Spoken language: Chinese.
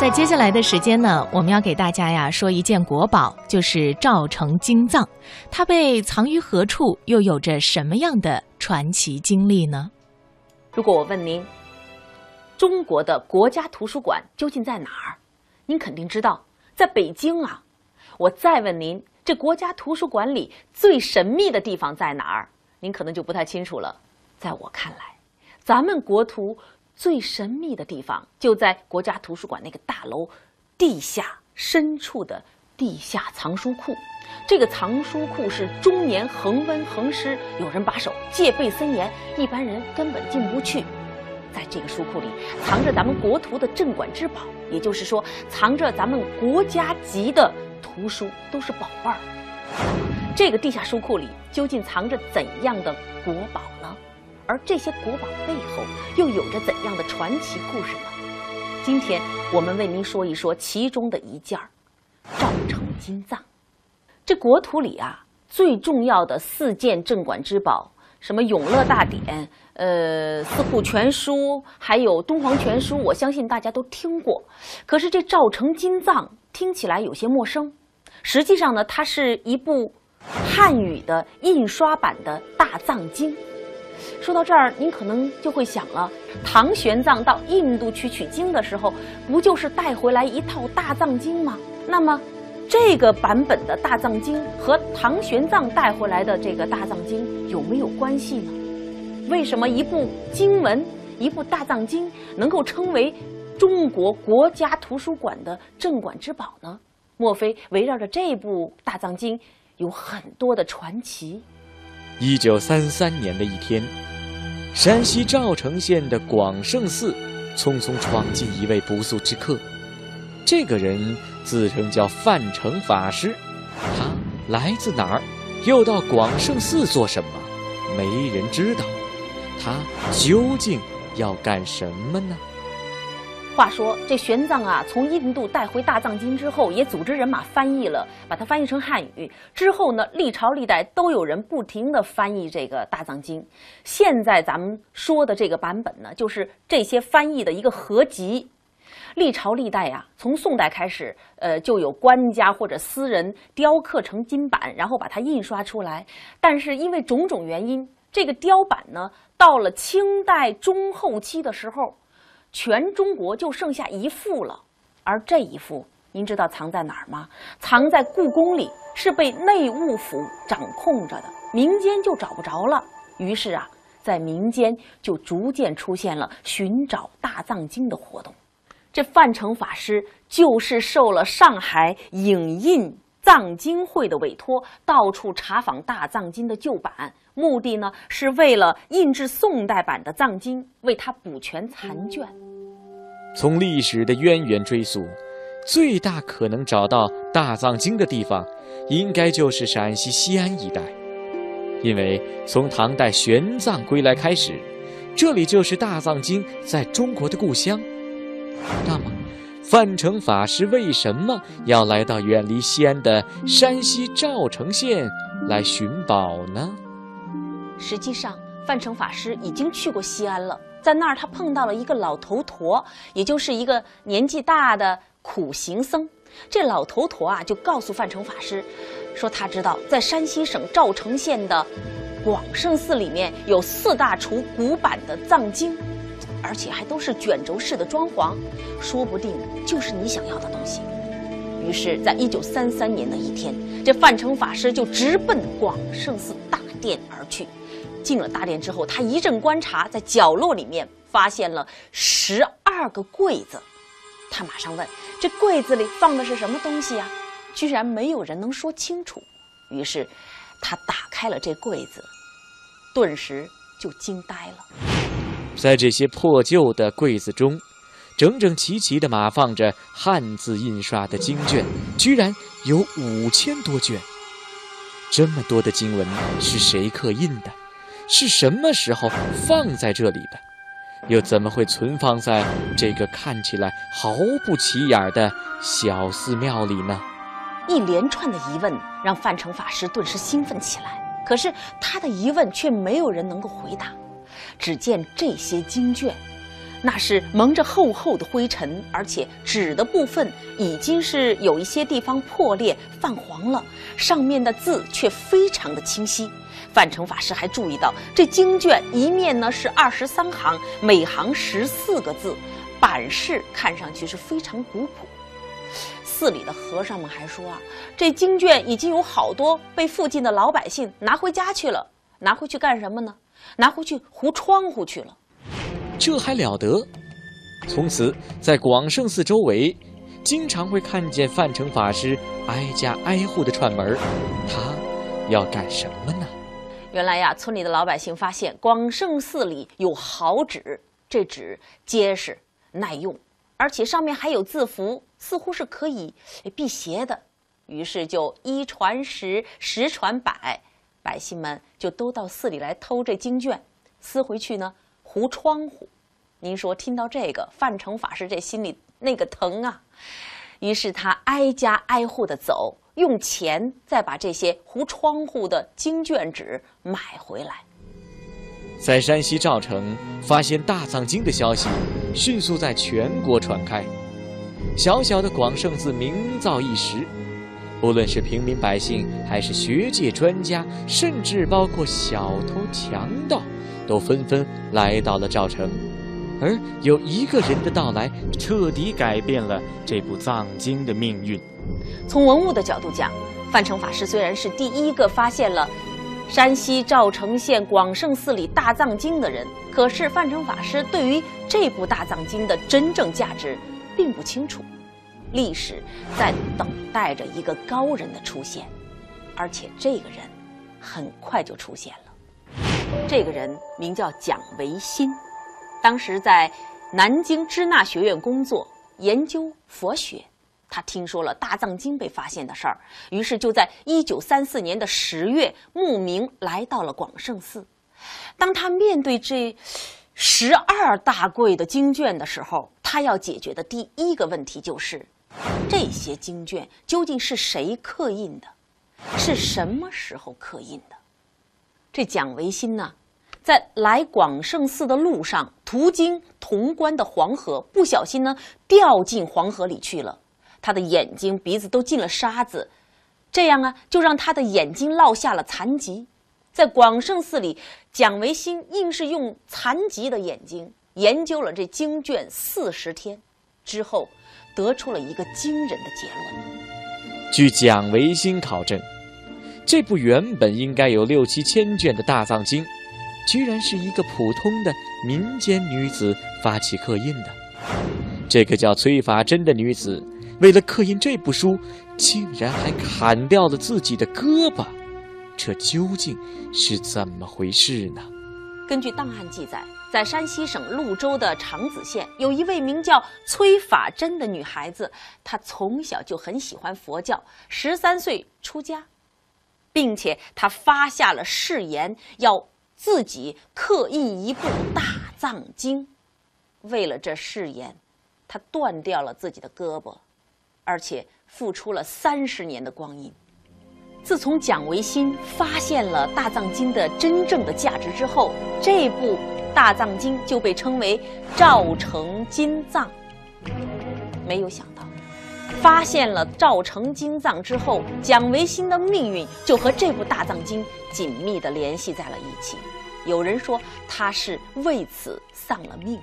在接下来的时间呢，我们要给大家呀说一件国宝，就是赵成金藏。它被藏于何处，又有着什么样的传奇经历呢？如果我问您，中国的国家图书馆究竟在哪儿？您肯定知道，在北京啊。我再问您，这国家图书馆里最神秘的地方在哪儿？您可能就不太清楚了。在我看来，咱们国图。最神秘的地方就在国家图书馆那个大楼地下深处的地下藏书库。这个藏书库是终年恒温恒湿，有人把守，戒备森严，一般人根本进不去。在这个书库里藏着咱们国图的镇馆之宝，也就是说，藏着咱们国家级的图书，都是宝贝儿。这个地下书库里究竟藏着怎样的国宝呢？而这些国宝背后又有着怎样的传奇故事呢？今天我们为您说一说其中的一件儿——赵城金藏。这国图里啊，最重要的四件镇馆之宝，什么《永乐大典》、呃《四库全书》，还有《敦煌全书》，我相信大家都听过。可是这赵城金藏听起来有些陌生。实际上呢，它是一部汉语的印刷版的大藏经。说到这儿，您可能就会想了：唐玄奘到印度去取经的时候，不就是带回来一套大藏经吗？那么，这个版本的大藏经和唐玄奘带回来的这个大藏经有没有关系呢？为什么一部经文、一部大藏经能够称为中国国家图书馆的镇馆之宝呢？莫非围绕着这部大藏经有很多的传奇？一九三三年的一天，山西赵城县的广胜寺，匆匆闯进一位不速之客。这个人自称叫范成法师，他来自哪儿，又到广胜寺做什么？没人知道。他究竟要干什么呢？话说这玄奘啊，从印度带回大藏经之后，也组织人马翻译了，把它翻译成汉语。之后呢，历朝历代都有人不停的翻译这个大藏经。现在咱们说的这个版本呢，就是这些翻译的一个合集。历朝历代呀，从宋代开始，呃，就有官家或者私人雕刻成金版，然后把它印刷出来。但是因为种种原因，这个雕版呢，到了清代中后期的时候。全中国就剩下一幅了，而这一幅，您知道藏在哪儿吗？藏在故宫里，是被内务府掌控着的，民间就找不着了。于是啊，在民间就逐渐出现了寻找大藏经的活动。这范成法师就是受了上海影印藏经会的委托，到处查访大藏经的旧版。目的呢，是为了印制宋代版的藏经，为它补全残卷。从历史的渊源追溯，最大可能找到大藏经的地方，应该就是陕西西安一带，因为从唐代玄奘归来开始，这里就是大藏经在中国的故乡。那么，范成法师为什么要来到远离西安的山西赵城县来寻宝呢？实际上，范成法师已经去过西安了，在那儿他碰到了一个老头陀，也就是一个年纪大的苦行僧。这老头陀啊，就告诉范成法师，说他知道在山西省赵城县的广胜寺里面有四大处古版的藏经，而且还都是卷轴式的装潢，说不定就是你想要的东西。于是，在一九三三年的一天，这范成法师就直奔广胜寺大殿而去。进了大殿之后，他一阵观察，在角落里面发现了十二个柜子。他马上问：“这柜子里放的是什么东西呀？”居然没有人能说清楚。于是，他打开了这柜子，顿时就惊呆了。在这些破旧的柜子中，整整齐齐地码放着汉字印刷的经卷，居然有五千多卷。这么多的经文是谁刻印的？是什么时候放在这里的？又怎么会存放在这个看起来毫不起眼的小寺庙里呢？一连串的疑问让范成法师顿时兴奋起来。可是他的疑问却没有人能够回答。只见这些经卷，那是蒙着厚厚的灰尘，而且纸的部分已经是有一些地方破裂泛黄了，上面的字却非常的清晰。范成法师还注意到，这经卷一面呢是二十三行，每行十四个字，版式看上去是非常古朴。寺里的和尚们还说啊，这经卷已经有好多被附近的老百姓拿回家去了，拿回去干什么呢？拿回去糊窗户去了。这还了得！从此，在广胜寺周围，经常会看见范成法师挨家挨户的串门他要干什么呢？原来呀，村里的老百姓发现广胜寺里有好纸，这纸结实耐用，而且上面还有字符，似乎是可以辟邪的。于是就一传十，十传百，百姓们就都到寺里来偷这经卷，撕回去呢。糊窗户，您说听到这个，范成法师这心里那个疼啊！于是他挨家挨户的走，用钱再把这些糊窗户的经卷纸买回来。在山西赵城发现大藏经的消息，迅速在全国传开。小小的广胜寺名噪一时，不论是平民百姓，还是学界专家，甚至包括小偷强盗。都纷纷来到了赵城，而有一个人的到来，彻底改变了这部藏经的命运。从文物的角度讲，范成法师虽然是第一个发现了山西赵城县广胜寺里大藏经的人，可是范成法师对于这部大藏经的真正价值并不清楚。历史在等待着一个高人的出现，而且这个人很快就出现了。这个人名叫蒋维新，当时在南京支那学院工作，研究佛学。他听说了大藏经被发现的事儿，于是就在一九三四年的十月慕名来到了广胜寺。当他面对这十二大柜的经卷的时候，他要解决的第一个问题就是：这些经卷究竟是谁刻印的？是什么时候刻印的？这蒋维新呢，在来广胜寺的路上，途经潼关的黄河，不小心呢掉进黄河里去了。他的眼睛、鼻子都进了沙子，这样啊，就让他的眼睛落下了残疾。在广胜寺里，蒋维新硬是用残疾的眼睛研究了这经卷四十天，之后得出了一个惊人的结论。据蒋维新考证。这部原本应该有六七千卷的大藏经，居然是一个普通的民间女子发起刻印的。这个叫崔法珍的女子，为了刻印这部书，竟然还砍掉了自己的胳膊。这究竟是怎么回事呢？根据档案记载，在山西省潞州的长子县，有一位名叫崔法珍的女孩子，她从小就很喜欢佛教，十三岁出家。并且他发下了誓言，要自己刻印一部大藏经。为了这誓言，他断掉了自己的胳膊，而且付出了三十年的光阴。自从蒋维新发现了大藏经的真正的价值之后，这部大藏经就被称为赵成金藏。没有想到。发现了赵成金藏之后，蒋维新的命运就和这部大藏经紧密地联系在了一起。有人说他是为此丧了命。